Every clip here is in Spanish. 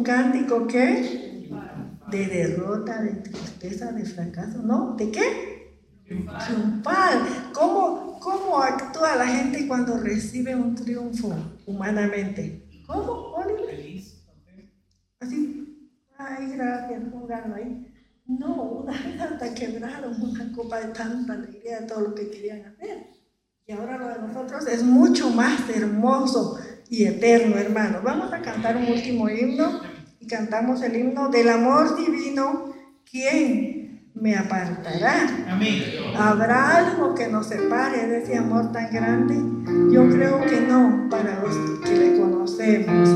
un cántico que de derrota, de tristeza, de fracaso, ¿no? ¿De qué? Triunfal. ¿Cómo, ¿Cómo actúa la gente cuando recibe un triunfo humanamente? ¿Cómo? Feliz. Así, ay, gracias, jugando ahí. No, una vez hasta quebraron una copa de tanta alegría de todo lo que querían hacer. Y ahora lo de nosotros es mucho más hermoso y eterno, hermano. Vamos a cantar un último himno cantamos el himno del amor divino. ¿Quién me apartará? Amén. ¿Habrá algo que nos separe de ese amor tan grande? Yo creo que no, para los que le conocemos.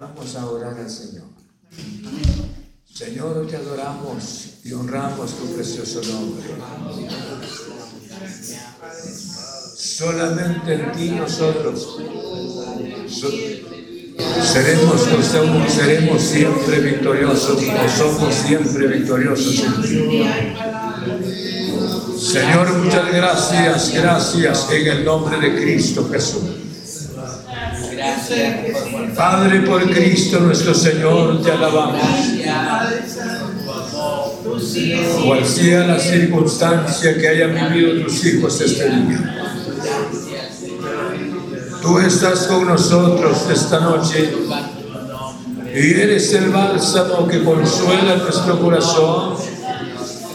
Vamos a orar al Señor. Señor, te adoramos y honramos tu precioso nombre. Solamente en ti nosotros seremos, seremos siempre victoriosos o somos siempre victoriosos en ti. Señor, muchas gracias, gracias en el nombre de Cristo Jesús. Padre, por Cristo nuestro Señor, te alabamos. Cual sea la circunstancia que hayan vivido tus hijos este día. Tú estás con nosotros esta noche y eres el bálsamo que consuela nuestro corazón.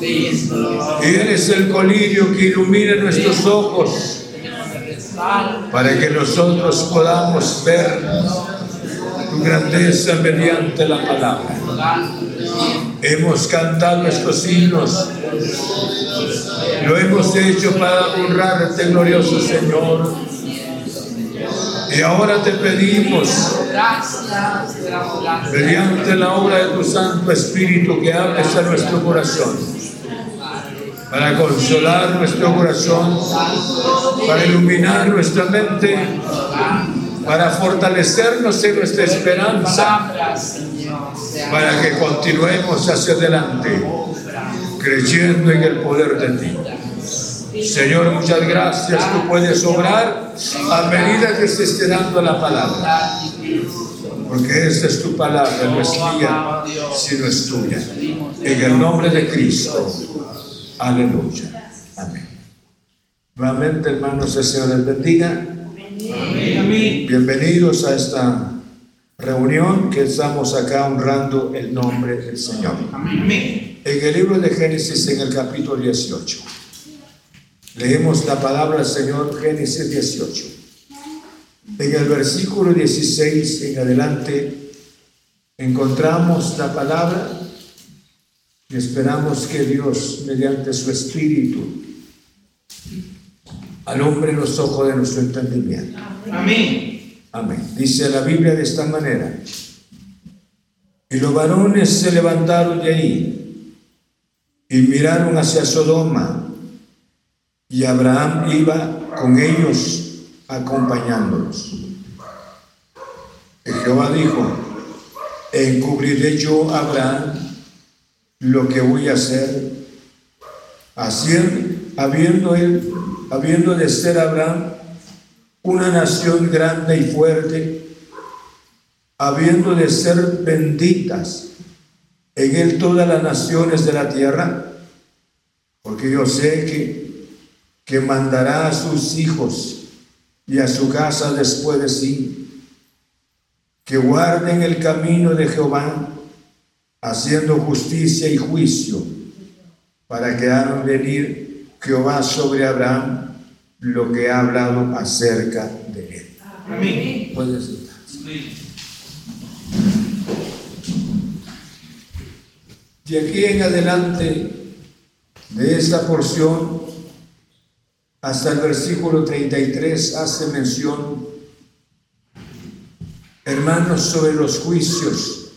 Eres el colirio que ilumina nuestros ojos para que nosotros podamos ver tu grandeza mediante la palabra. Hemos cantado estos himnos, lo hemos hecho para honrarte, glorioso Señor. Y ahora te pedimos, mediante la obra de tu Santo Espíritu, que hables a nuestro corazón para consolar nuestro corazón, para iluminar nuestra mente, para fortalecernos en nuestra esperanza, para que continuemos hacia adelante, creyendo en el poder de ti. Señor, muchas gracias. Tú puedes obrar a medida que se esté dando la palabra. Porque esta es tu palabra, no es mía, sino es tuya. En el nombre de Cristo. Aleluya. Amén. Nuevamente, hermanos, el Señor les bendiga. Bienvenidos a esta reunión que estamos acá honrando el nombre del Señor. En el libro de Génesis, en el capítulo 18, leemos la palabra del Señor, Génesis 18. En el versículo 16 en adelante encontramos la palabra y esperamos que Dios, mediante su Espíritu, alumbre los ojos de nuestro entendimiento. Amén. Amén. Dice la Biblia de esta manera. Y los varones se levantaron de ahí y miraron hacia Sodoma y Abraham iba con ellos acompañándolos. Y Jehová dijo, encubriré yo a Abraham lo que voy a hacer, haciendo, habiendo, él, habiendo de ser Abraham una nación grande y fuerte, habiendo de ser benditas en él todas las naciones de la tierra, porque yo sé que, que mandará a sus hijos y a su casa después de sí, que guarden el camino de Jehová haciendo justicia y juicio, para que hagan venir Jehová sobre Abraham lo que ha hablado acerca de él. Amén. Puedes De aquí en adelante, de esta porción, hasta el versículo 33, hace mención, hermanos, sobre los juicios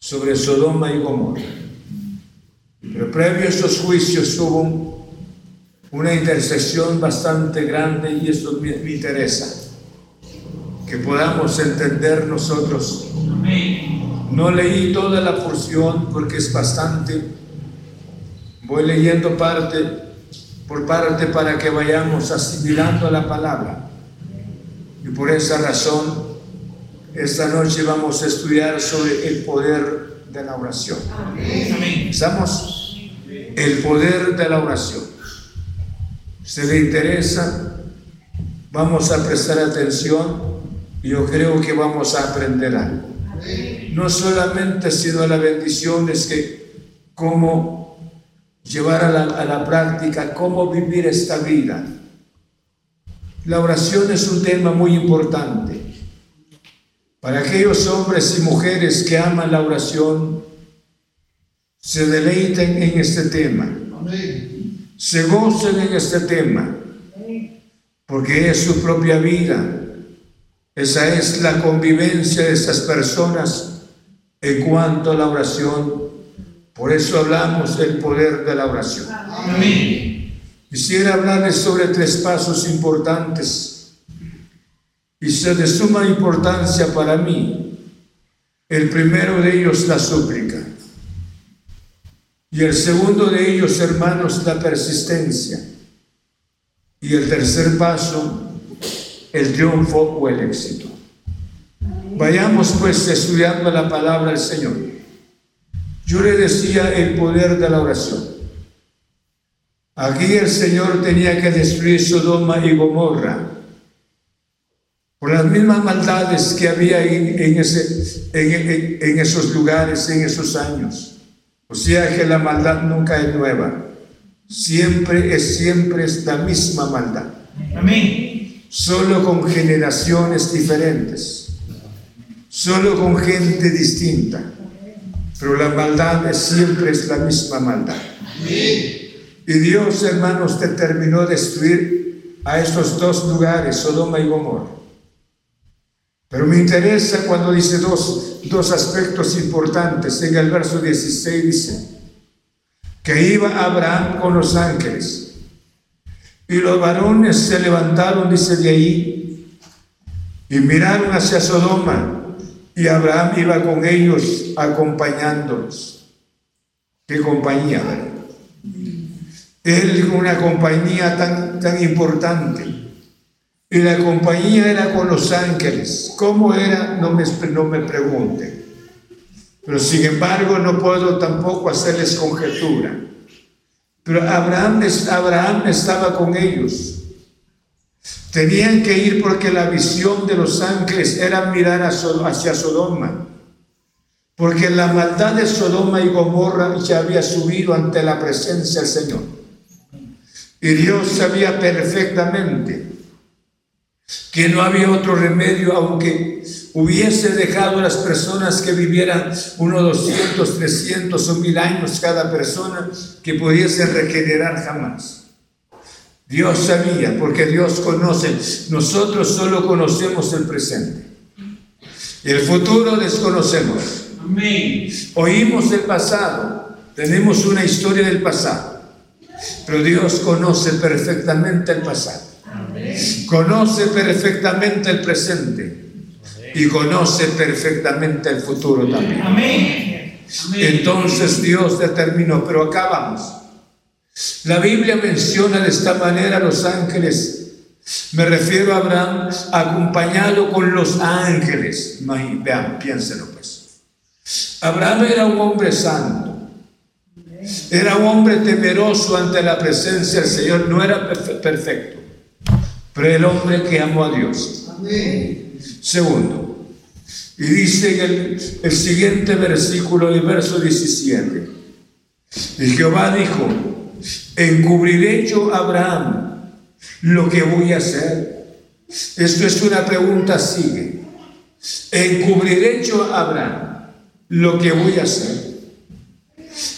sobre Sodoma y Gomorra. Pero previo a estos juicios hubo una intercesión bastante grande y esto me, interesa, que podamos entender nosotros. No leí toda la porción porque es bastante. Voy leyendo parte por parte para que vayamos asimilando la palabra. Y por esa razón esta noche vamos a estudiar sobre el poder de la oración. ¿Estamos? El poder de la oración. ¿Se le interesa? Vamos a prestar atención y yo creo que vamos a aprender algo. No solamente sino la bendición es que cómo llevar a la, a práctica, cómo vivir esta vida. La oración es un tema muy importante. Para aquellos hombres y mujeres que aman la oración, se deleiten en este tema, se gocen en este tema, porque es su propia vida. Esa es la convivencia de esas personas en cuanto a la oración. Por eso hablamos del poder de la oración. Quisiera hablarles sobre tres pasos importantes y se de suma importancia para mí. El primero de ellos, la súplica. Y el segundo de ellos, hermanos, la persistencia. Y el tercer paso, el triunfo o el éxito. Vayamos pues estudiando la palabra del Señor. Yo le decía el poder de la oración. Aquí el Señor tenía que destruir Sodoma y Gomorra por las mismas maldades que había en, ese, en, esos lugares, en esos años. O sea que la maldad nunca es nueva. Siempre es, siempre es la misma maldad. Amén. Solo con generaciones diferentes. Solo con gente distinta. Pero la maldad es, siempre es la misma maldad. Y Dios, hermanos, determinó destruir a estos dos lugares, Sodoma y Gomorra. Pero me interesa cuando dice dos, dos aspectos importantes. En el verso 16 dice que iba Abraham con los ángeles. Y los varones se levantaron, dice de ahí, y miraron hacia Sodoma. Y Abraham iba con ellos acompañándolos. ¿Qué compañía? Él una compañía tan, tan importante. Y la compañía era con los ángeles. ¿Cómo era? No me, no me pregunte. Pero sin embargo no puedo tampoco hacerles conjetura. Pero Abraham, Abraham estaba con ellos. Tenían que ir porque la visión de los ángeles era mirar hacia Sodoma. Porque la maldad de Sodoma y Gomorra ya había subido ante la presencia del Señor. Y Dios sabía perfectamente que no había otro remedio, aunque hubiese dejado a las personas que vivieran unos 200, 300 o mil años cada persona, que pudiese regenerar jamás. Dios sabía, porque Dios conoce, nosotros solo conocemos el presente. El futuro desconocemos. Oímos el pasado, tenemos una historia del pasado, pero Dios conoce perfectamente el pasado. Conoce perfectamente el presente y conoce perfectamente el futuro también. Entonces Dios determinó, pero acá vamos. La Biblia menciona de esta manera a los ángeles. Me refiero a Abraham acompañado con los ángeles. Vean, piénsenlo pues. Abraham era un hombre santo. Era un hombre temeroso ante la presencia del Señor. No era perfecto pero el hombre que amó a Dios. Segundo, y dice el, el siguiente versículo, el verso 17, y Jehová dijo, encubriré yo a Abraham lo que voy a hacer. Esto es una pregunta, sigue. Encubriré yo a Abraham lo que voy a hacer.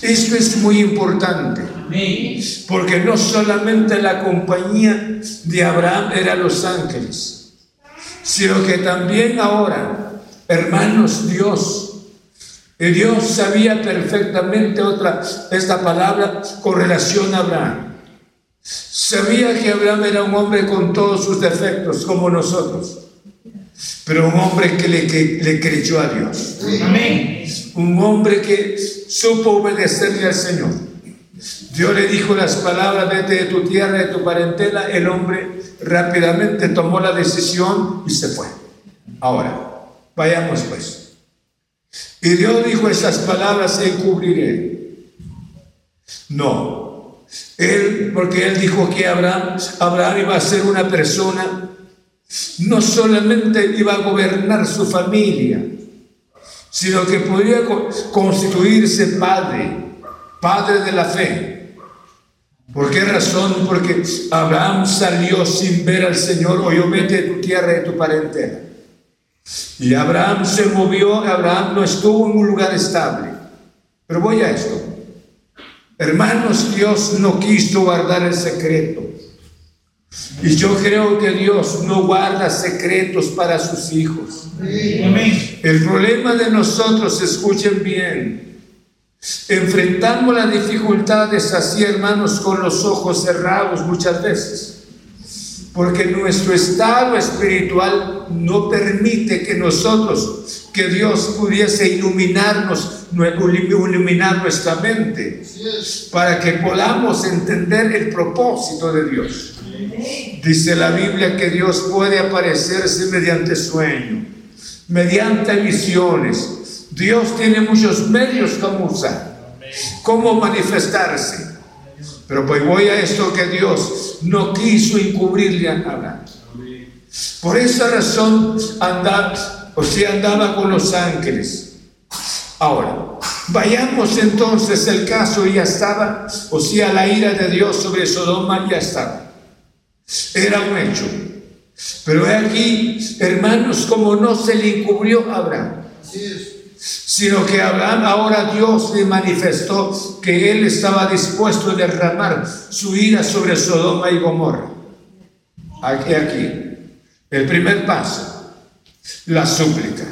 Esto es muy importante. Porque no solamente la compañía de Abraham era los ángeles, sino que también ahora, hermanos, Dios, y Dios sabía perfectamente otra, esta palabra con relación a Abraham. Sabía que Abraham era un hombre con todos sus defectos, como nosotros, pero un hombre que le, que le creyó a Dios. Un hombre que supo obedecerle al Señor. Dios le dijo las palabras, vete de tu tierra, de tu parentela. El hombre rápidamente tomó la decisión y se fue. Ahora, vayamos pues. Y Dios dijo esas palabras, encubriré. No. Él, porque él dijo que Abraham, Abraham iba a ser una persona, no solamente iba a gobernar su familia, sino que podría constituirse padre padre de la fe. ¿Por qué razón? Porque Abraham salió sin ver al Señor, oyó vete de tu tierra y de tu parentela. Y Abraham se movió, Abraham no estuvo en un lugar estable. Pero voy a esto. Hermanos, Dios no quiso guardar el secreto. Y yo creo que Dios no guarda secretos para sus hijos. El problema de nosotros, escuchen bien, Enfrentamos las dificultades así, hermanos, con los ojos cerrados muchas veces. Porque nuestro estado espiritual no permite que nosotros, que Dios pudiese iluminarnos, iluminar nuestra mente, para que podamos entender el propósito de Dios. Dice la Biblia que Dios puede aparecerse mediante sueño, mediante visiones. Dios tiene muchos medios como usar, cómo manifestarse. Pero pues voy a esto que Dios no quiso encubrirle a Abraham. Por esa razón andaba, o sea, andaba con los ángeles. Ahora, vayamos entonces el caso ya estaba, o sea, la ira de Dios sobre Sodoma ya estaba. Era un hecho. Pero aquí, hermanos, como no se le encubrió a Abraham, sino que Abraham ahora Dios le manifestó que él estaba dispuesto a derramar su ira sobre Sodoma y Gomorra. Aquí, aquí. El primer paso, la súplica.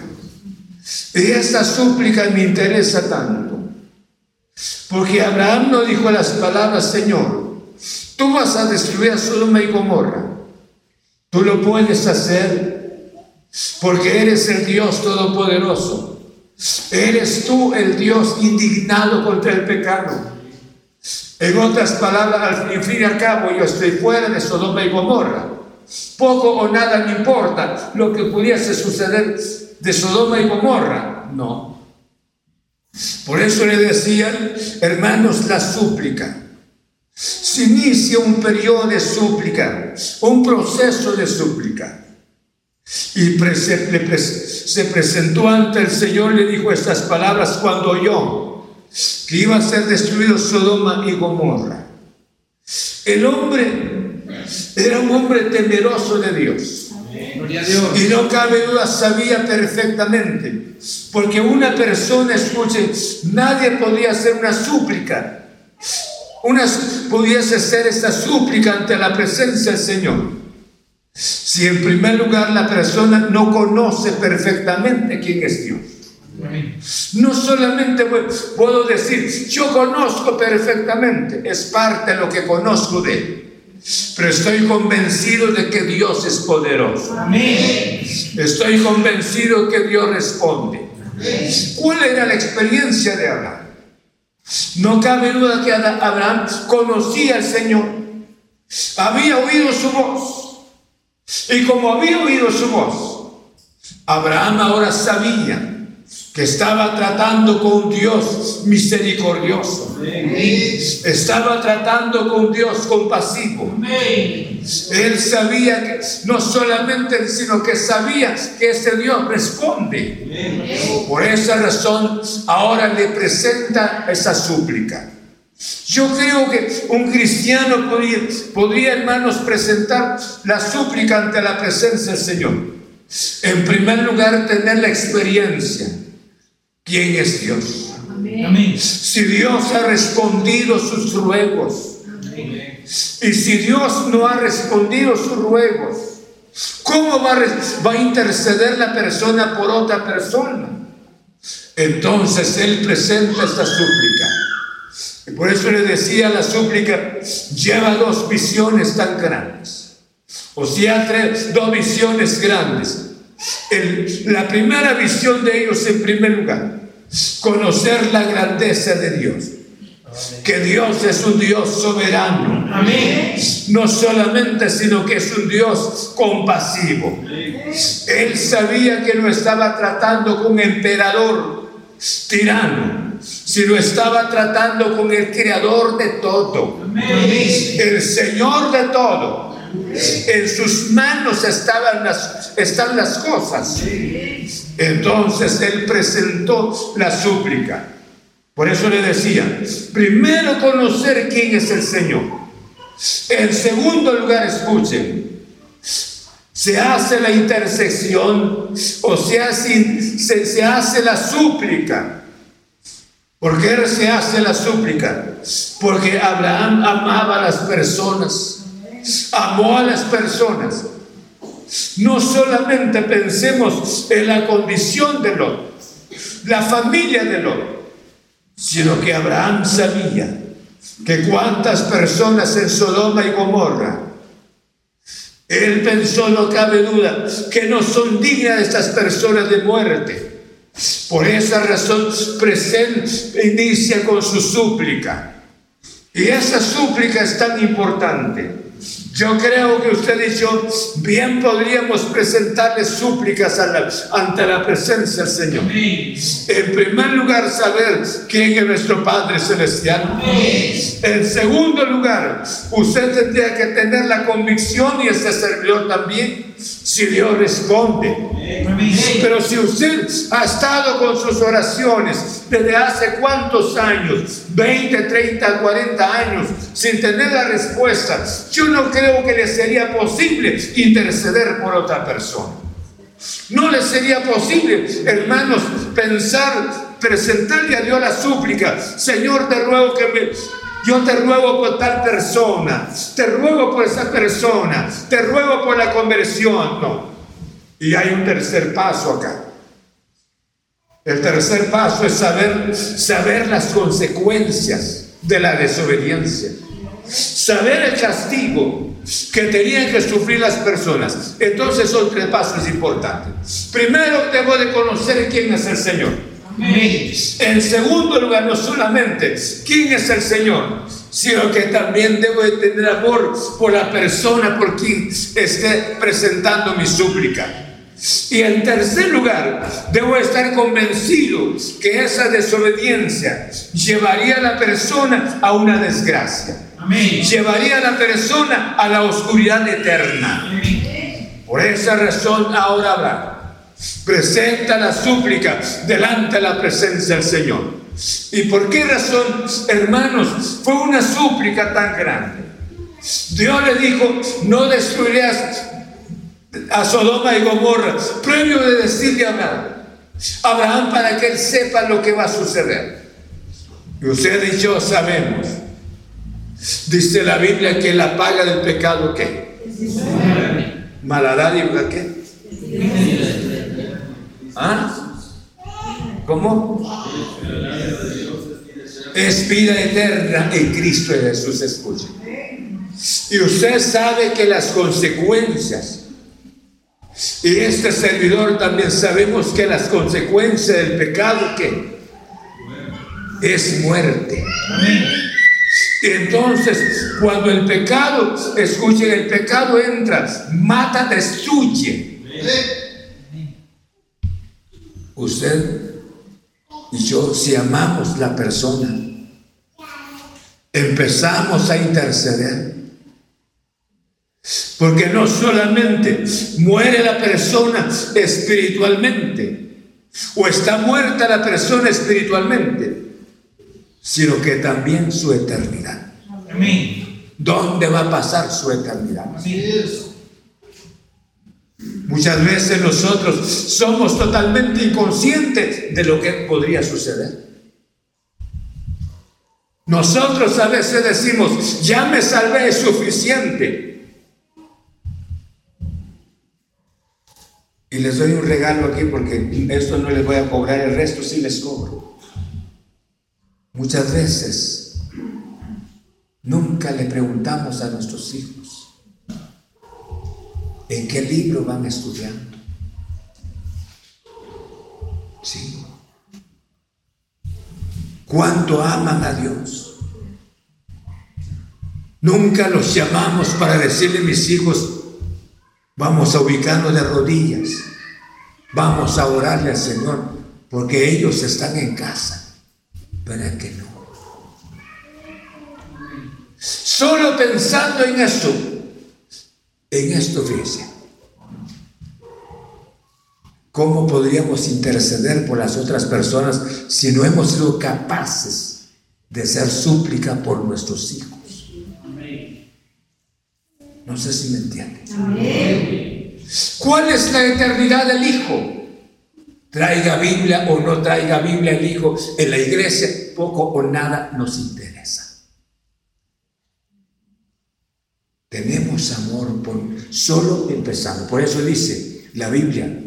Y esta súplica me interesa tanto, porque Abraham no dijo las palabras, Señor, tú vas a destruir a Sodoma y Gomorra. Tú lo puedes hacer porque eres el Dios todopoderoso. Eres tú el Dios indignado contra el pecado. En otras palabras, al fin y al cabo, yo estoy fuera de Sodoma y Gomorra. Poco o nada me importa lo que pudiese suceder de Sodoma y Gomorra. No. Por eso le decían, hermanos, la súplica. Se inicia un periodo de súplica, un proceso de súplica. Y se presentó ante el Señor, le dijo estas palabras cuando oyó que iba a ser destruido Sodoma y Gomorra. El hombre era un hombre temeroso de Dios. Y no cabe duda, sabía perfectamente. Porque una persona, escuche, nadie podía hacer una súplica. Una, pudiese hacer esta súplica ante la presencia del Señor si en primer lugar la persona no conoce perfectamente quién es Dios. No solamente puedo decir, yo conozco perfectamente, es parte de lo que conozco de Él. Pero estoy convencido de que Dios es poderoso. Estoy convencido que Dios responde. ¿Cuál era la experiencia de Abraham? No cabe duda que Abraham conocía al Señor. Había oído su voz. Y como había oído su voz, Abraham ahora sabía que estaba tratando con Dios misericordioso. Estaba tratando con Dios compasivo. Él sabía que no solamente, sino que sabía que ese Dios responde. Por esa razón, ahora le presenta esa súplica. Yo creo que un cristiano podría, podría, hermanos, presentar la súplica ante la presencia del Señor. En primer lugar, tener la experiencia. ¿Quién es Dios? Si Dios ha respondido sus ruegos. Y si Dios no ha respondido sus ruegos, ¿cómo va va a interceder la persona por otra persona? Entonces Él presenta esta súplica. Y por eso le decía la súplica, lleva dos visiones tan grandes. O sea, tres, dos visiones grandes. la primera visión de ellos en primer lugar, conocer la grandeza de Dios. Que Dios es un Dios soberano. Amén. No solamente, sino que es un Dios compasivo. Él sabía que no estaba tratando con un emperador tirano si lo estaba tratando con el creador de todo, el Señor de todo. En sus manos estaban las, están las cosas. Entonces él presentó la súplica. Por eso le decía, primero conocer quién es el Señor. En segundo lugar, escuchen, se hace la intersección o se hace, se hace la súplica ¿Por qué se hace la súplica? Porque Abraham amaba a las personas, amó a las personas. No solamente pensemos en la condición de Lot, la familia de Lot, sino que Abraham sabía que cuántas personas en Sodoma y Gomorra, él pensó, no cabe duda, que no son dignas estas personas de muerte. Por esa razón presenta, inicia con su súplica. Y esa súplica es tan importante Yo creo que usted y yo bien podríamos presentarle súplicas ante la presencia del Señor. En primer lugar, saber quién es nuestro Padre Celestial. En segundo lugar, usted tendría que tener la convicción y este servidor también, si Dios responde. Pero si usted ha estado con sus oraciones desde hace cuántos años, 20, 30, 40 años, sin tener la respuesta, yo no creo que le sería posible interceder por otra persona. No le sería posible, hermanos, pensar, presentarle a Dios la súplica, Señor, te ruego que me, yo te ruego por tal persona, te ruego por esa persona, te ruego por la conversión. No. Y hay un tercer paso acá. El tercer paso es saber, saber las consecuencias de la desobediencia. Saber el castigo que tenían que sufrir las personas. Entonces son tres pasos importantes. Primero debo de conocer quién es el Señor. En segundo lugar, no solamente quién es el Señor, sino que también debo de tener amor por la persona por quien esté presentando mi súplica. Y en tercer lugar, debo estar convencido que esa desobediencia llevaría a la persona a una desgracia. Llevaría a la persona a la oscuridad eterna. Por esa razón ahora habla Presenta la súplica delante de la presencia del Señor. ¿Y por qué razón, hermanos, fue una súplica tan grande? Dios le dijo, no destruirás a Sodoma y Gomorra, previo de decirle a Abraham, Abraham para que él sepa lo que va a suceder. Y usted y yo sabemos, dice la Biblia que la paga del pecado, ¿qué? Maladad y ¿qué? ¿Ah? ¿Cómo? Es vida eterna en Cristo Jesús, escuche. Y usted sabe que las consecuencias, y este servidor también sabemos que las consecuencias del pecado que es muerte. Entonces, cuando el pecado, escuchen, el pecado entra, mata, destruye. Usted y yo, si amamos la persona, empezamos a interceder. Porque no solamente muere la persona espiritualmente, o está muerta la persona espiritualmente, sino que también su eternidad. ¿Dónde va a pasar su eternidad? Muchas veces nosotros somos totalmente inconscientes de lo que podría suceder. Nosotros a veces decimos, ya me salvé, es suficiente. Y les doy un regalo aquí porque esto no les voy a cobrar, el resto sí les cobro. Muchas veces nunca le preguntamos a nuestros hijos, ¿En qué libro van estudiando? Sí. ¿Cuánto aman a Dios? Nunca los llamamos para decirle a mis hijos, vamos a ubicarnos de rodillas, vamos a orarle al Señor, porque ellos están en casa. ¿Para que no? Solo pensando en eso, en esto, fíjense, ¿cómo podríamos interceder por las otras personas si no hemos sido capaces de ser súplica por nuestros hijos? No sé si me entienden. ¿Cuál es la eternidad del hijo? Traiga Biblia o no traiga Biblia el hijo en la iglesia, poco o nada nos interesa. Tenemos amor por solo empezando. Por eso dice la Biblia.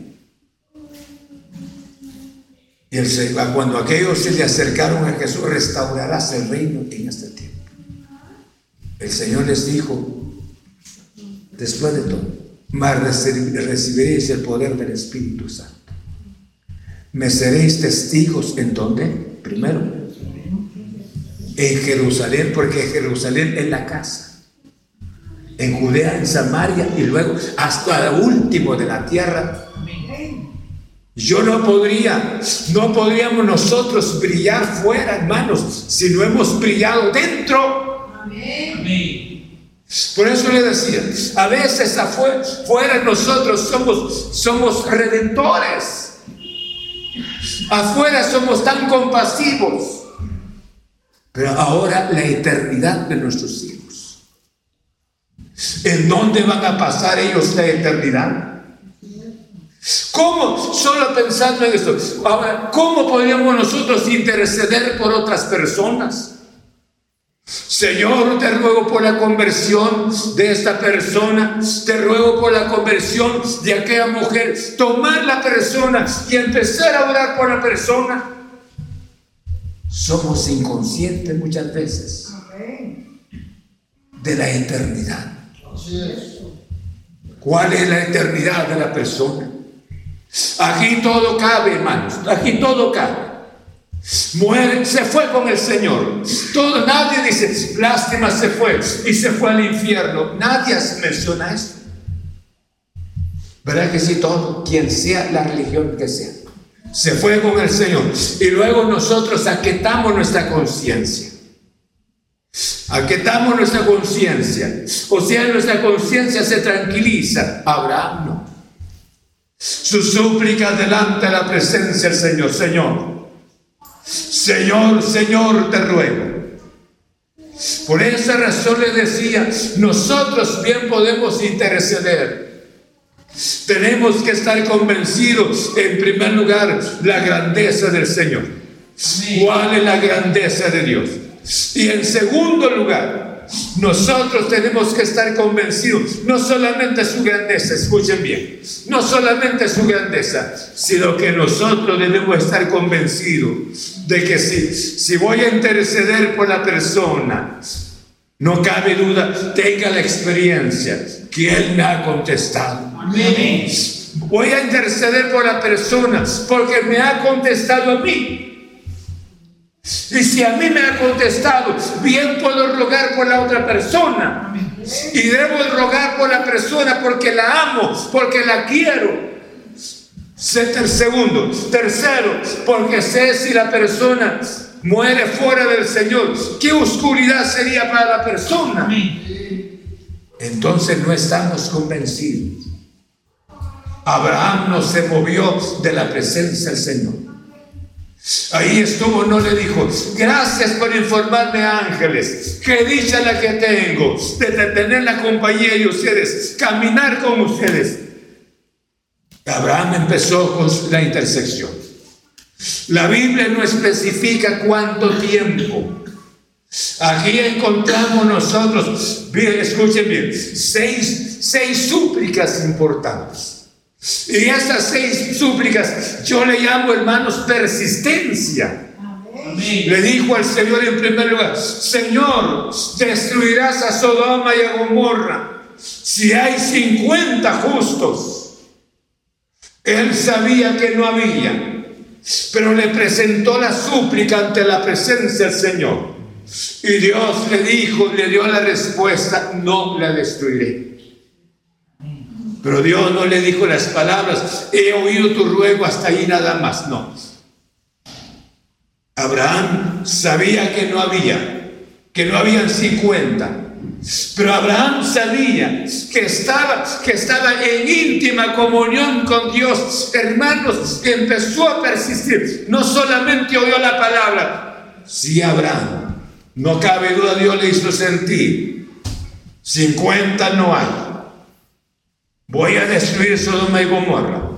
El, cuando aquellos se le acercaron a Jesús, restaurarás el reino en este tiempo. El Señor les dijo, después de todo, más recibiréis el poder del Espíritu Santo. Me seréis testigos en donde? Primero, en Jerusalén, porque Jerusalén es la casa en Judea, en Samaria y luego hasta el último de la tierra. Yo no podría, no podríamos nosotros brillar fuera, hermanos, si no hemos brillado dentro. Por eso le decía, a veces afuera, fuera nosotros somos, somos redentores. Afuera somos tan compasivos. Pero ahora la eternidad de nuestros hijos. ¿En dónde van a pasar ellos la eternidad? ¿Cómo? Solo pensando en esto. Ahora, ¿cómo podríamos nosotros interceder por otras personas? Señor, te ruego por la conversión de esta persona, te ruego por la conversión de aquella mujer, tomar la persona y empezar a orar por la persona. Somos inconscientes muchas veces de la eternidad. ¿Cuál es la eternidad de la persona? Aquí todo cabe, hermanos. Aquí todo cabe. Muere, se fue con el Señor. Todo, nadie dice, lástima se fue y se fue al infierno. Nadie menciona esto. ¿Verdad que sí? Todo, quien sea la religión que sea, se fue con el Señor. Y luego nosotros aquetamos nuestra conciencia. Aquetamos nuestra conciencia. O sea, nuestra conciencia se tranquiliza. Abraham no. Su súplica delante de la presencia del Señor. Señor, Señor, Señor, te ruego. Por esa razón le decía, nosotros bien podemos interceder. Tenemos que estar convencidos, en primer lugar, la grandeza del Señor. ¿Cuál es la grandeza de Dios? Y en segundo lugar, nosotros tenemos que estar convencidos, no solamente su grandeza, escuchen bien, no solamente su grandeza, sino que nosotros debemos estar convencidos de que si, si voy a interceder por la persona, no cabe duda, tenga la experiencia que Él me ha contestado. Voy a interceder por la persona porque me ha contestado a mí. Y si a mí me ha contestado, bien puedo rogar por la otra persona. Y debo rogar por la persona porque la amo, porque la quiero. Segundo, tercero, porque sé si la persona muere fuera del Señor, qué oscuridad sería para la persona. Entonces no estamos convencidos. Abraham no se movió de la presencia del Señor. Ahí estuvo, no le dijo, gracias por informarme ángeles, qué dicha la que tengo de tener la compañía de ustedes, caminar con ustedes. Abraham empezó con la intersección. La Biblia no especifica cuánto tiempo. Aquí encontramos nosotros, bien, escuchen bien, seis, seis súplicas importantes. Y estas seis súplicas yo le llamo, hermanos, persistencia. Le dijo al Señor en primer lugar, Señor, destruirás a Sodoma y a Gomorra si hay 50 justos. Él sabía que no había, pero le presentó la súplica ante la presencia del Señor. Y Dios le dijo, le dio la respuesta, no la destruiré. Pero Dios no le dijo las palabras, he oído tu ruego hasta ahí nada más. No. Abraham sabía que no había, que no habían 50. Pero Abraham sabía que estaba, que estaba en íntima comunión con Dios. Hermanos, empezó a persistir. No solamente oyó la palabra, sí Abraham. No cabe duda, Dios le hizo sentir. 50 no hay. Voy a destruir Sodoma y Gomorra.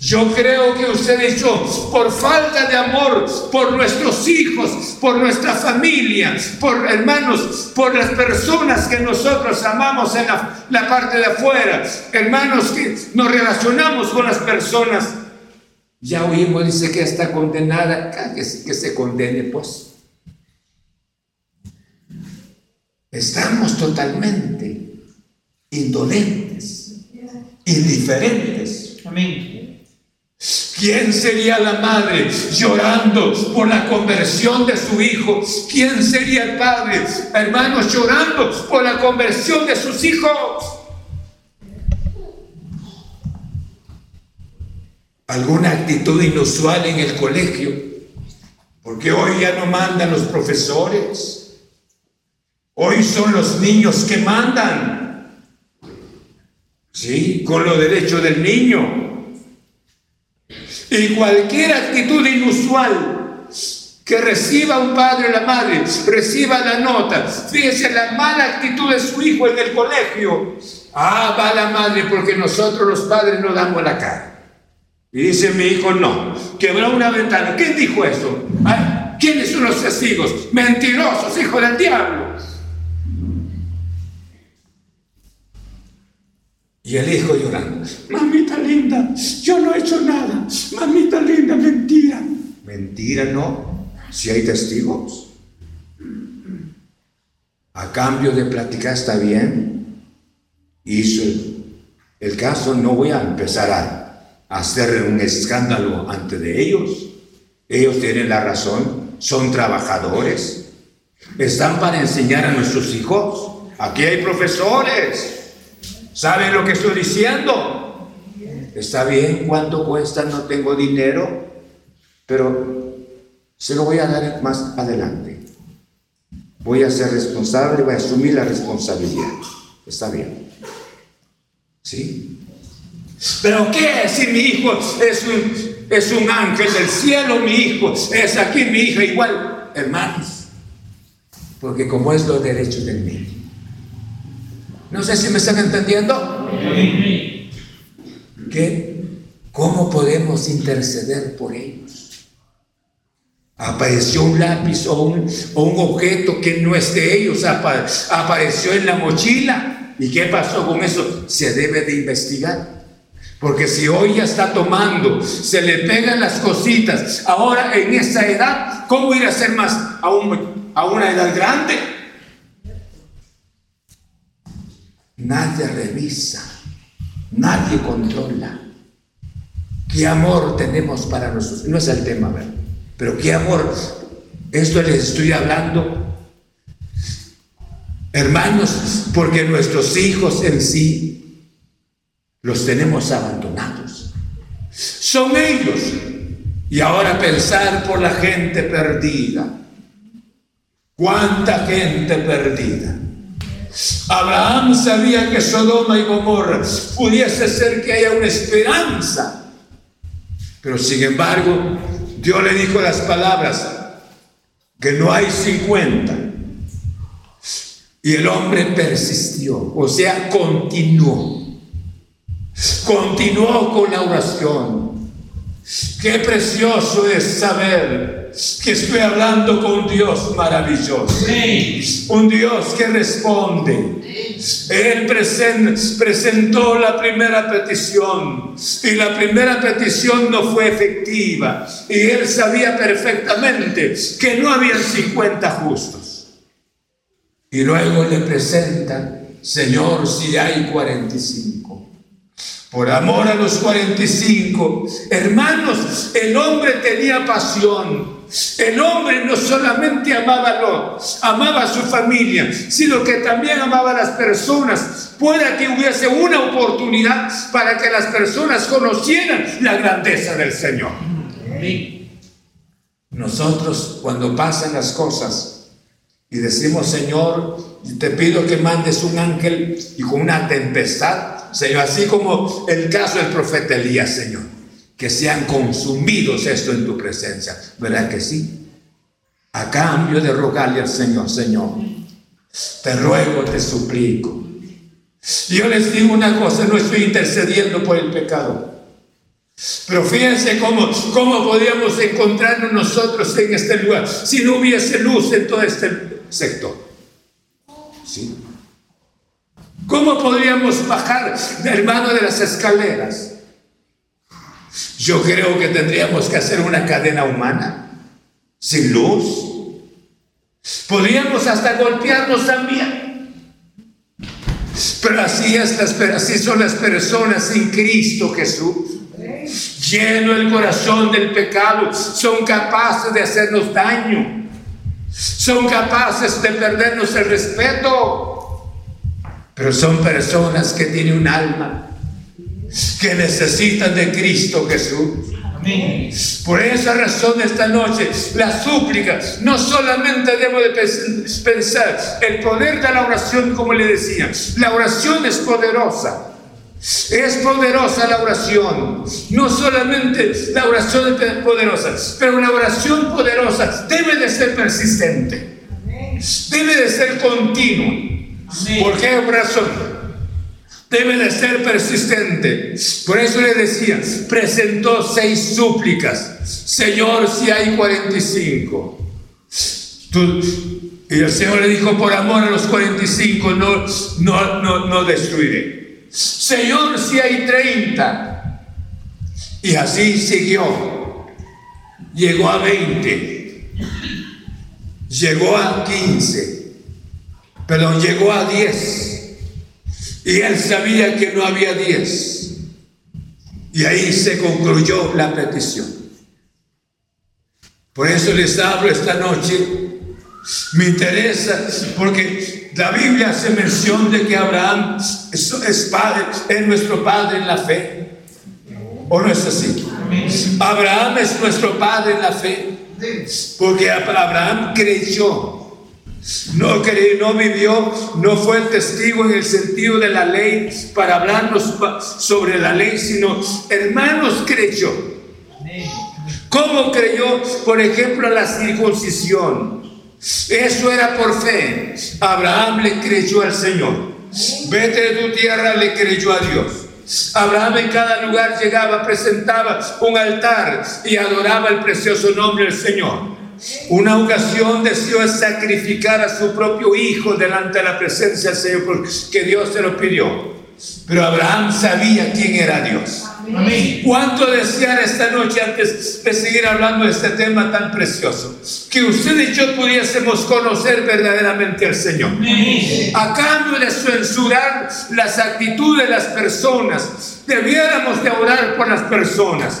Yo creo que usted y yo, por falta de amor por nuestros hijos, por nuestra familia, por hermanos, por las personas que nosotros amamos en la, parte de afuera, hermanos que nos relacionamos con las personas, ya oímos, dice que está condenada, que, que se condene pues. Estamos totalmente indolentes indiferentes. Amén. ¿Quién sería la madre llorando por la conversión de su hijo? ¿Quién sería el padre, hermanos, llorando por la conversión de sus hijos? ¿Alguna actitud inusual en el colegio? Porque hoy ya no mandan los profesores. Hoy son los niños que mandan. Sí, con los derechos del niño. Y cualquier actitud inusual que reciba un padre o la madre, reciba la nota. Fíjese la mala actitud de su hijo en el colegio. Ah, va la madre porque nosotros los padres no damos la cara. Y dice mi hijo, no, quebró una ventana. ¿Quién dijo eso? ¿Quiénes son los testigos? Mentirosos, hijo del diablo. Y el hijo llorando, mamita linda, yo no he hecho nada, mamita linda, mentira. Mentira no, si hay testigos. A cambio de platicar está bien. Hizo el, caso, no voy a empezar a, a hacer un escándalo ante de ellos. Ellos tienen la razón, son trabajadores, están para enseñar a nuestros hijos. Aquí hay profesores, ¿Saben lo que estoy diciendo? Está bien, ¿cuánto cuesta? No tengo dinero, pero se lo voy a dar más adelante. Voy a ser responsable, voy a asumir la responsabilidad. Está bien. ¿Sí? Pero ¿qué si mi hijo es un, es un ángel del cielo? Mi hijo es aquí mi hija igual, hermanos. Porque como es los derechos del niño. No sé si me están entendiendo. ¿Qué? ¿Cómo podemos interceder por ellos? Apareció un lápiz o un, objeto que no es de ellos, apareció en la mochila. ¿Y qué pasó con eso? Se debe de investigar. Porque si hoy ya está tomando, se le pegan las cositas, ahora en esa edad, ¿cómo ir a ser más a, a una edad grande? Nadie revisa, nadie controla. ¿Qué amor tenemos para nosotros? No es el tema. Pero qué amor. Esto les estoy hablando. Hermanos, porque nuestros hijos en sí los tenemos abandonados. Son ellos. Y ahora pensar por la gente perdida. ¿Cuánta gente perdida? Abraham sabía que Sodoma y Gomorra pudiese ser que haya una esperanza. Pero sin embargo, Dios le dijo las palabras, que no hay 50. Y el hombre persistió, o sea, continuó. Continuó con la oración. Qué precioso es saber que estoy hablando con un Dios maravilloso. Un Dios que responde. Él presentó la primera petición y la primera petición no fue efectiva. Y él sabía perfectamente que no habían 50 justos. Y luego le presenta, Señor, si hay 45 por amor a los 45. Hermanos, el hombre tenía pasión. El hombre no solamente amaba a Lot, amaba a su familia, sino que también amaba a las personas. Pueda que hubiese una oportunidad para que las personas conocieran la grandeza del Señor. Nosotros cuando pasan las cosas y decimos, Señor, te pido que mandes un ángel y con una tempestad, Señor, así como el caso del profeta Elías, Señor que sean consumidos esto en tu presencia. ¿Verdad que sí? A cambio de rogarle al Señor, Señor, te ruego, te suplico. Yo les digo una cosa, no estoy intercediendo por el pecado. Pero fíjense cómo, cómo podríamos encontrarnos nosotros en este lugar si no hubiese luz en todo este sector. ¿Sí? ¿Cómo podríamos bajar, hermano, de las escaleras? Yo creo que tendríamos que hacer una cadena humana, sin luz. Podríamos hasta golpearnos también. Pero así, así son las personas sin Cristo Jesús. lleno el corazón del pecado, son capaces de hacernos daño, son capaces de perdernos el respeto, pero son personas que tienen un alma, que necesitan de Cristo Jesús. Por esa razón esta noche la súplica no solamente debo de pensar el poder de la oración como le decía, la oración es poderosa. Es poderosa la oración. No solamente la oración es poderosa, pero la oración poderosa debe de ser persistente. Debe de ser continua. ¿Por qué razón? Debe de ser persistente. Por eso le decía, presentó seis súplicas. Señor, si hay 45. y el Señor le dijo, por amor a los 45 no, no, no, no destruiré. Señor, si hay 30. Y así siguió. Llegó a 20. Llegó a 15. Perdón, llegó a 10 y él sabía que no había diez. Y ahí se concluyó la petición. Por eso les hablo esta noche. Me interesa porque la Biblia hace mención de que Abraham es, padre, es nuestro padre en la fe. ¿O no es así? Abraham es nuestro padre en la fe. Porque Abraham creyó no, no vivió, no fue el testigo en el sentido de la ley para hablarnos sobre la ley, sino hermanos creyó. ¿Cómo creyó, por ejemplo, la circuncisión? Eso era por fe. Abraham le creyó al Señor. Vete de tu tierra, le creyó a Dios. Abraham en cada lugar llegaba, presentaba un altar y adoraba el precioso nombre del Señor. Una ocasión deseó sacrificar a su propio hijo delante de la presencia del Señor porque Dios se lo pidió. Pero Abraham sabía quién era Dios. ¿Cuánto desear esta noche antes de seguir hablando de este tema tan precioso? Que usted y yo pudiésemos conocer verdaderamente al Señor. A cambio de censurar las actitudes de las personas, debiéramos de orar por las personas.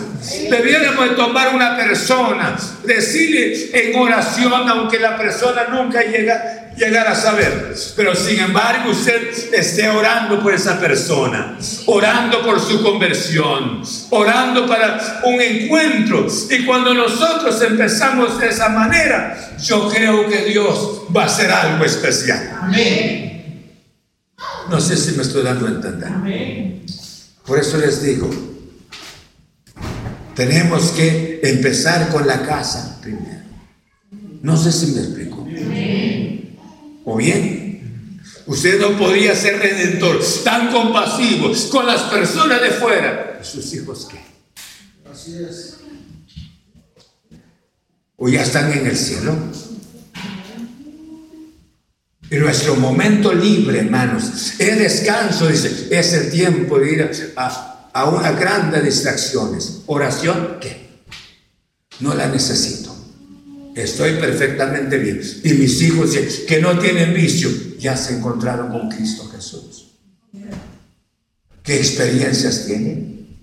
Debiéramos de tomar una persona, decirle en oración, aunque la persona nunca llega llegar a saber. Pero sin embargo usted esté orando por esa persona, orando por su conversión, orando para un encuentro. Y cuando nosotros empezamos de esa manera, yo creo que Dios va a hacer algo especial. Amén. No sé si me estoy dando a entender. Por eso les digo, tenemos que empezar con la casa primero. No sé si me explico. ¿O bien? Usted no podía ser redentor, tan compasivo con las personas de fuera. ¿Sus hijos qué? Así es. ¿O ya están en el cielo? En nuestro momento libre, hermanos, es descanso, dice, es el tiempo de ir a, a una grande distracciones. Oración, ¿qué? No la necesito. Estoy perfectamente bien. Y mis hijos que no tienen vicio ya se encontraron con Cristo Jesús. ¿Qué experiencias tienen?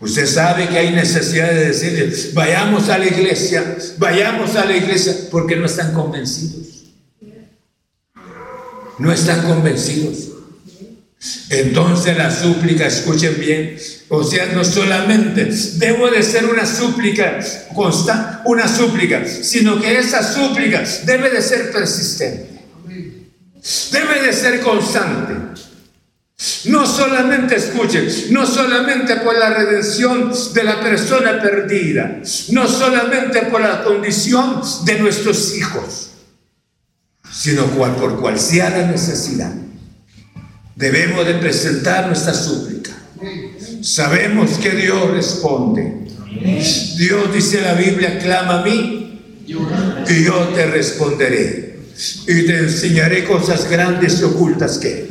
Usted sabe que hay necesidad de decirles, vayamos a la iglesia, vayamos a la iglesia, porque no están convencidos. No están convencidos. Entonces la súplica, escuchen bien, o sea, no solamente debo de ser una súplica constante, una súplica, sino que esa súplica debe de ser persistente. Debe de ser constante. No solamente escuchen, no solamente por la redención de la persona perdida, no solamente por la condición de nuestros hijos, sino cual, por cual sea la necesidad. Debemos de presentar nuestra súplica Sabemos que Dios responde. Dios dice la Biblia, clama a mí y yo te responderé. Y te enseñaré cosas grandes y ocultas que,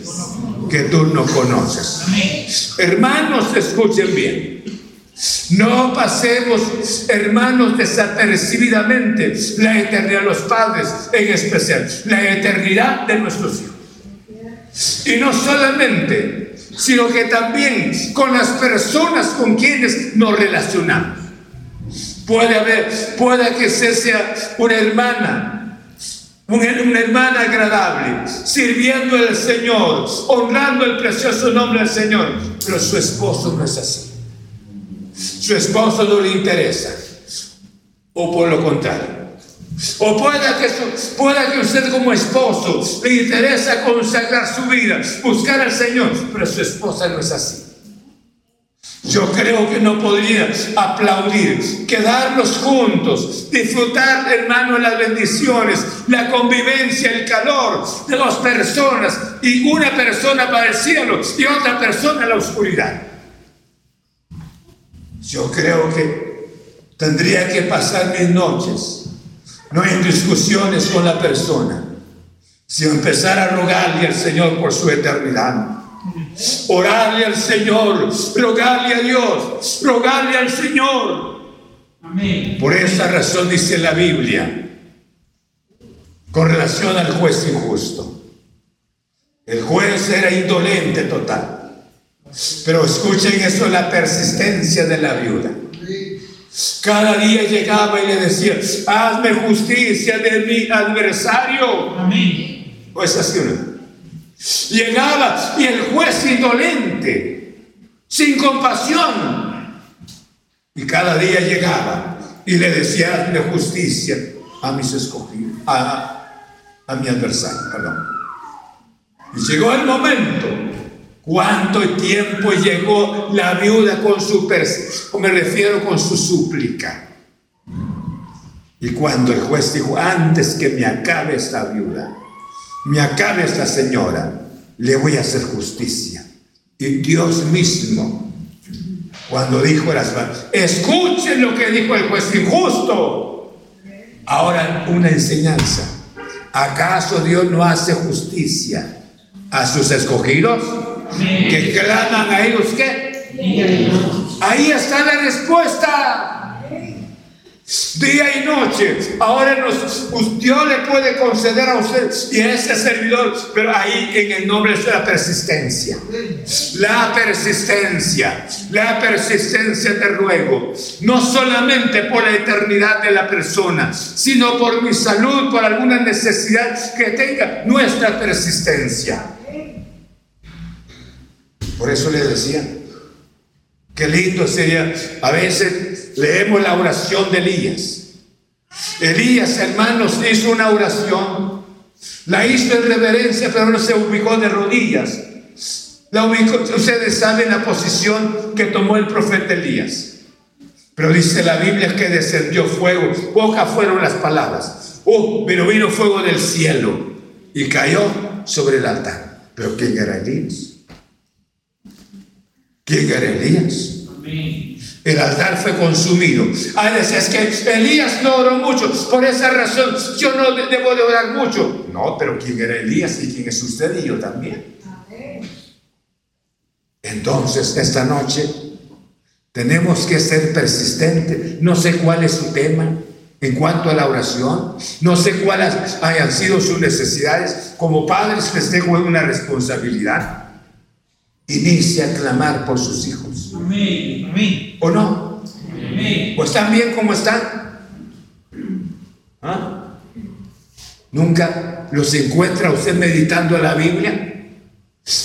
que tú no conoces. Hermanos, escuchen bien. No pasemos, hermanos, desapercibidamente la eternidad de los padres, en especial la eternidad de nuestros hijos. Y no solamente sino que también con las personas con quienes nos relacionamos. Puede haber, puede que sea una hermana, una hermana agradable, sirviendo al Señor, honrando el precioso nombre del Señor, pero su esposo no es así. Su esposo no le interesa. O por lo contrario. O pueda que, pueda que usted como esposo le interesa consagrar su vida, buscar al Señor, pero su esposa no es así. Yo creo que no podría aplaudir, quedarnos juntos, disfrutar, hermano, las bendiciones, la convivencia, el calor de dos personas y una persona para el cielo y otra persona en la oscuridad. Yo creo que tendría que pasar mis noches, no en discusiones con la persona, sino empezar a rogarle al Señor por su eternidad. Orarle al Señor, rogarle a Dios, rogarle al Señor. Amén. Por esa razón dice la Biblia, con relación al juez injusto. El juez era indolente total. Pero escuchen eso, la persistencia de la viuda. Cada día llegaba y le decía, hazme justicia de mi adversario. Amén. Pues así Llegaba y el juez indolente, sin compasión. Y cada día llegaba y le decía, hazme justicia a mis escogidos, a, a mi adversario, perdón. Y llegó el momento ¿Cuánto tiempo llegó la viuda con su, me refiero con su súplica? Y cuando el juez dijo, antes que me acabe esta viuda, me acabe esta señora, le voy a hacer justicia. Y Dios mismo, cuando dijo las escuchen lo que dijo el juez injusto. Ahora una enseñanza. ¿Acaso Dios no hace justicia a sus escogidos? Que claman a ellos que ahí está la respuesta día y noche. Ahora nos, Dios le puede conceder a usted y a ese servidor, pero ahí en el nombre de la persistencia. La persistencia, la persistencia te ruego, no solamente por la eternidad de la persona, sino por mi salud, por alguna necesidad que tenga nuestra persistencia. Por eso le decía, qué lindo sería, a veces leemos la oración de Elías. Elías, hermanos, hizo una oración, la hizo en reverencia, pero no se ubicó de rodillas. La ubicó, ustedes saben la posición que tomó el profeta Elías. Pero dice la Biblia que descendió fuego, pocas fueron las palabras. Oh, pero vino fuego del cielo y cayó sobre el altar. Pero ¿quién era Elías? ¿Quién era Elías? El altar fue consumido. Ah, es que Elías no oró mucho. Por esa razón yo no debo de orar mucho. No, pero ¿quién era Elías y quién es usted y yo también? Entonces, esta noche tenemos que ser persistentes. No sé cuál es su tema en cuanto a la oración. No sé cuáles hayan sido sus necesidades. Como padres les tengo una responsabilidad inicia a clamar por sus hijos. Amén. ¿O no? Amén. ¿O están bien como están? ¿Ah? ¿Nunca los encuentra usted meditando la Biblia?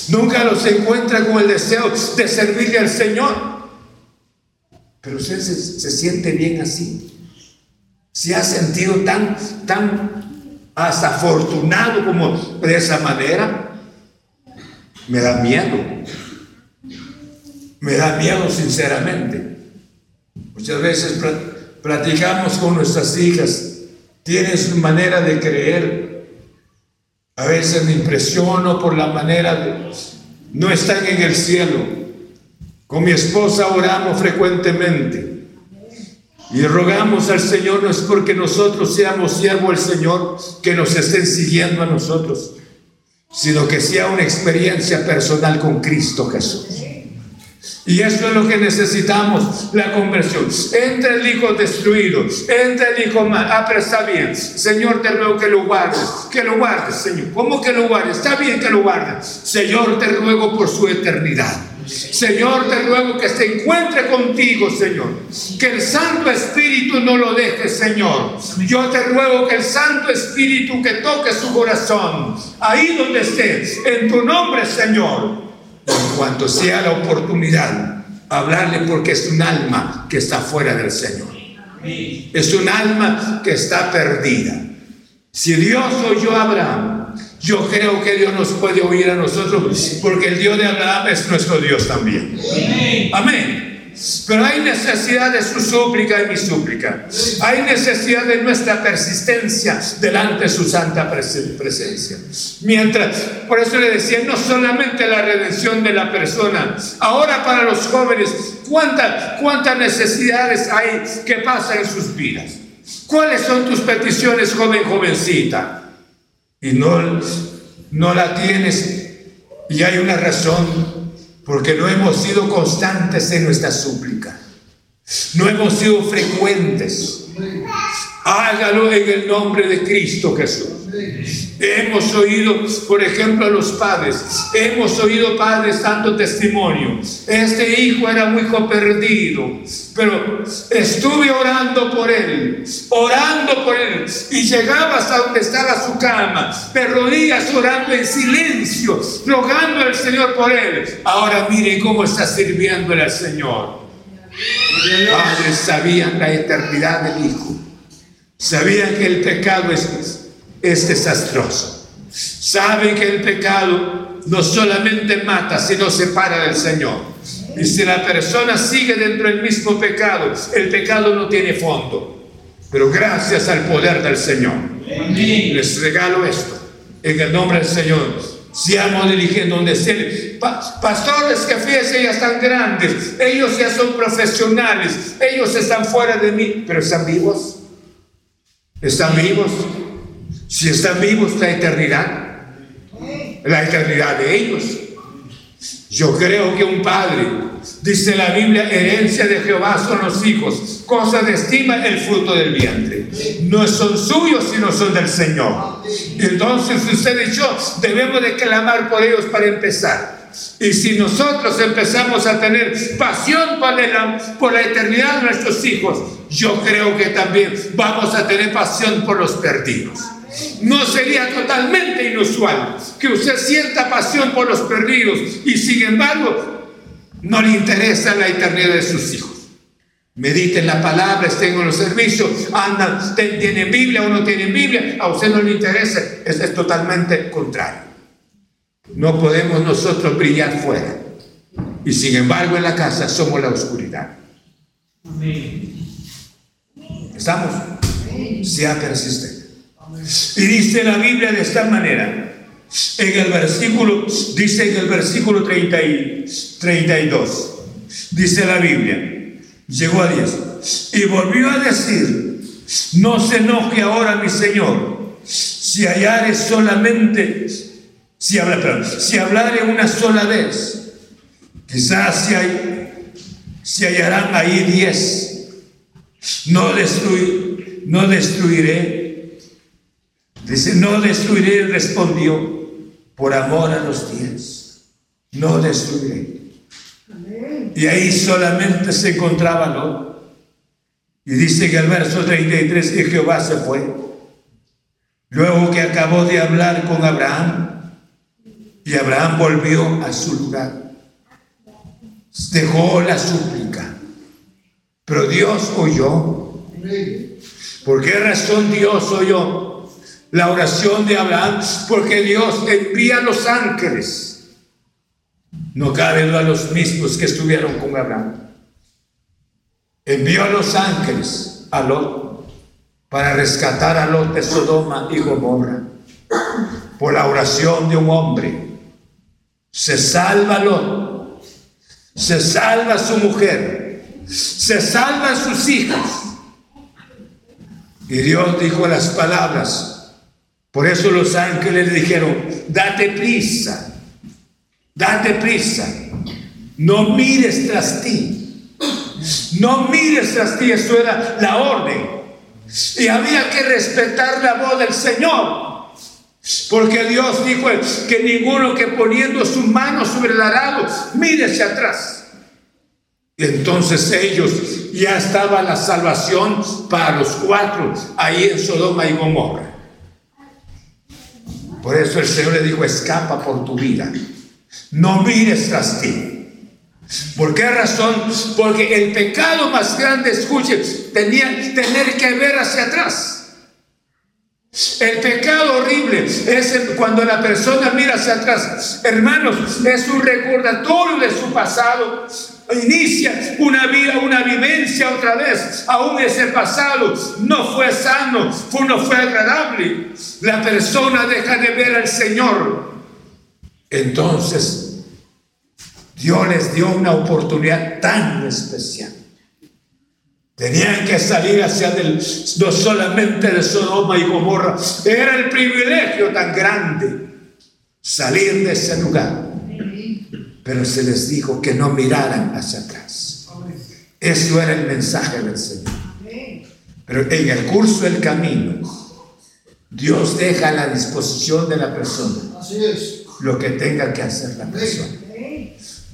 ¿Nunca los encuentra con el deseo de servirle al Señor? Pero usted se, siente bien así. Se ha sentido tan, tan hasta afortunado como de esa manera me da miedo. Me da miedo sinceramente. Muchas veces platicamos con nuestras hijas, tienen su manera de creer. A veces me impresiono por la manera de... No están en el cielo. Con mi esposa oramos frecuentemente. Y rogamos al Señor, no es porque nosotros seamos siervos del Señor, que nos estén siguiendo a nosotros sino que sea una experiencia personal con Cristo Jesús. Y eso es lo que necesitamos, la conversión. Entra el hijo destruido, entra el hijo mal. Ah, pero está bien. Señor, te ruego que lo guardes, que lo guardes, Señor. ¿Cómo que lo guardes? Está bien que lo guardes. Señor, te ruego por su eternidad. Señor, te ruego que se encuentre contigo, Señor. Que el Santo Espíritu no lo deje, Señor. Yo te ruego que el Santo Espíritu que toque su corazón, ahí donde estés, en tu nombre, Señor en cuanto sea la oportunidad, hablarle porque es un alma que está fuera del Señor. Es un alma que está perdida. Si Dios oyó a Abraham, yo creo que Dios nos puede oír a nosotros porque el Dios de Abraham es nuestro Dios también. Amén. Pero hay necesidad de su súplica y mi súplica. Hay necesidad de nuestra persistencia delante de su santa presencia. Mientras, por eso le decía, no solamente la redención de la persona, ahora para los jóvenes, ¿cuántas, cuántas necesidades hay que pasan en sus vidas? ¿Cuáles son tus peticiones, joven, jovencita? Y no, no la tienes y hay una razón porque no hemos sido constantes en nuestra súplica. No hemos sido frecuentes. Hágalo en el nombre de Cristo Jesús. Hemos oído, por ejemplo, a los padres, hemos oído padres dando testimonio. Este hijo era muy hijo perdido, pero estuve orando por él, orando por él, y llegaba hasta donde estaba su cama, de rodillas orando en silencio, rogando al Señor por él. Ahora mire cómo está sirviéndole al Señor. Padres sabían la eternidad del hijo Sabían que el pecado es, es desastroso. Saben que el pecado no solamente mata, sino separa del Señor. Y si la persona sigue dentro del mismo pecado, el pecado no tiene fondo. Pero gracias al poder del Señor, les regalo esto. En el nombre del Señor, seamos dirigiendo donde pastores que fíjense, ya están grandes, ellos ya son profesionales, ellos están fuera de mí, pero están vivos. ¿Están vivos? Si están vivos, la eternidad. La eternidad de ellos. Yo creo que un padre, dice la Biblia, herencia de Jehová son los hijos, cosa de estima el fruto del vientre. No son suyos, sino son del Señor. Entonces usted y yo debemos de clamar por ellos para empezar. Y si nosotros empezamos a tener pasión por la, por la eternidad de nuestros hijos, yo creo que también vamos a tener pasión por los perdidos. No sería totalmente inusual que usted sienta pasión por los perdidos y sin embargo no le interesa la eternidad de sus hijos. Mediten la palabra, estén en los servicios, andan, tienen Biblia o no tienen Biblia, a usted no le interesa, es, es totalmente contrario. No podemos nosotros brillar fuera. Y sin embargo en la casa somos la oscuridad. ¿Estamos? Sea persistente. Y dice la Biblia de esta manera. En el versículo, dice en el versículo 30 y 32, dice la Biblia, llegó a 10, y volvió a decir, no se enoje ahora mi Señor, si hallares solamente si, habla, si hablare una sola vez, quizás si, hay, si hallarán ahí diez, no, no destruiré. Dice, no destruiré, respondió, por amor a los diez. No destruiré. Y ahí solamente se encontraba Lot. Y dice que el verso 33 que Jehová se fue. Luego que acabó de hablar con Abraham, y Abraham volvió a su lugar. Dejó la súplica. Pero Dios oyó. ¿Por qué razón Dios oyó la oración de Abraham? Porque Dios envía a los ángeles. No cabe a los mismos que estuvieron con Abraham. Envió a los ángeles a Lot para rescatar a Lot de Sodoma y Gomorra por la oración de un hombre se salva Lot, se salva su mujer, se salvan sus hijos. Y Dios dijo las palabras. Por eso los ángeles le dijeron, date prisa, date prisa. no mires tras ti. No mires tras ti, eso era la orden. Y había que respetar la voz del Señor. Porque Dios dijo que ninguno que poniendo su mano sobre el arado mire hacia atrás. Y entonces ellos ya estaba la salvación para los cuatro ahí en Sodoma y Gomorra. Por eso el Señor le dijo, escapa por tu vida. No mires tras ti. ¿Por qué razón? Porque el pecado más grande, escuchen, tenía tener que ver hacia atrás. El pecado horrible es cuando la persona mira hacia atrás. Hermanos, es un recordatorio de su pasado. Inicia una vida, una vivencia otra vez. Aún ese pasado no fue sano, no fue agradable. La persona deja de ver al Señor. Entonces, Dios les dio una oportunidad tan especial Tenían que salir hacia del, no solamente de Sodoma y Gomorra, era el privilegio tan grande salir de ese lugar. Pero se les dijo que no miraran hacia atrás. Eso era el mensaje del Señor. Pero en el curso del camino, Dios deja a la disposición de la persona lo que tenga que hacer la persona.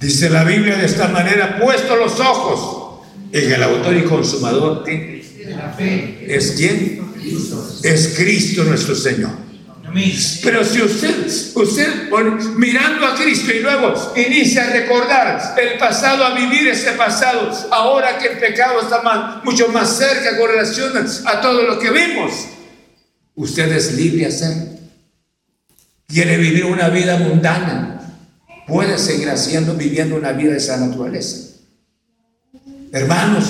Dice la Biblia de esta manera, puesto los ojos en el autor y consumador. ¿Es quién? Es Cristo nuestro Señor. Pero si usted, usted mirando a Cristo y luego inicia a recordar el pasado, a vivir ese pasado, ahora que el pecado está mucho más cerca con relación a todo lo que vimos, usted es libre a hacer. Quiere vivir una vida mundana, puede seguir haciendo, viviendo una vida de esa naturaleza hermanos,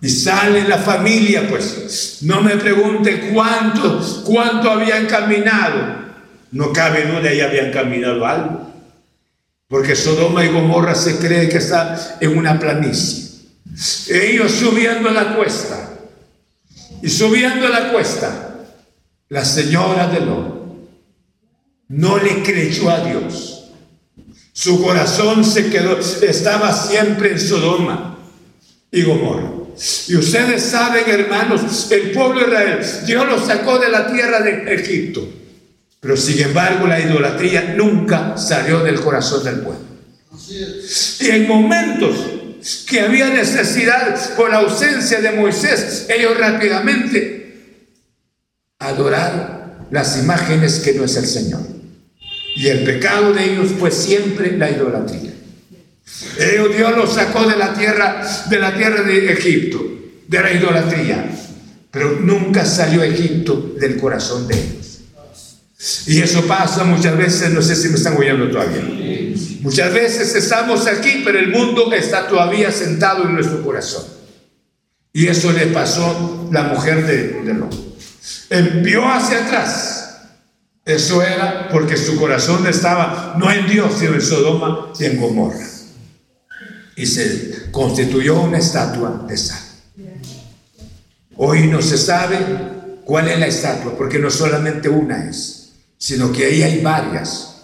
y sale la familia, pues no me pregunte cuánto, cuánto habían caminado. No cabe duda, ya habían caminado algo. Porque Sodoma y Gomorra se cree que está en una planicie. Ellos subiendo la cuesta. Y subiendo la cuesta, la señora de Lot no le creyó a Dios. Su corazón se quedó, estaba siempre en Sodoma y Gomorra. Y ustedes saben, hermanos, el pueblo de Israel, Dios los sacó de la tierra de Egipto. Pero sin embargo, la idolatría nunca salió del corazón del pueblo. Y en momentos que había necesidad por la ausencia de Moisés, ellos rápidamente adoraron las imágenes que no es el Señor. Y el pecado de ellos fue siempre la idolatría. Dios los sacó de la tierra, de la tierra de Egipto, de la idolatría. Pero nunca salió Egipto del corazón de ellos. Y eso pasa muchas veces, no sé si me están oyendo todavía. Muchas veces estamos aquí, pero el mundo está todavía sentado en nuestro corazón. Y eso le pasó la mujer de, de Lot. Envió hacia atrás. Eso era porque su corazón estaba no en Dios, sino en Sodoma y en Gomorra y se constituyó una estatua de sal. Hoy no se sabe cuál es la estatua, porque no solamente una es, sino que ahí hay varias.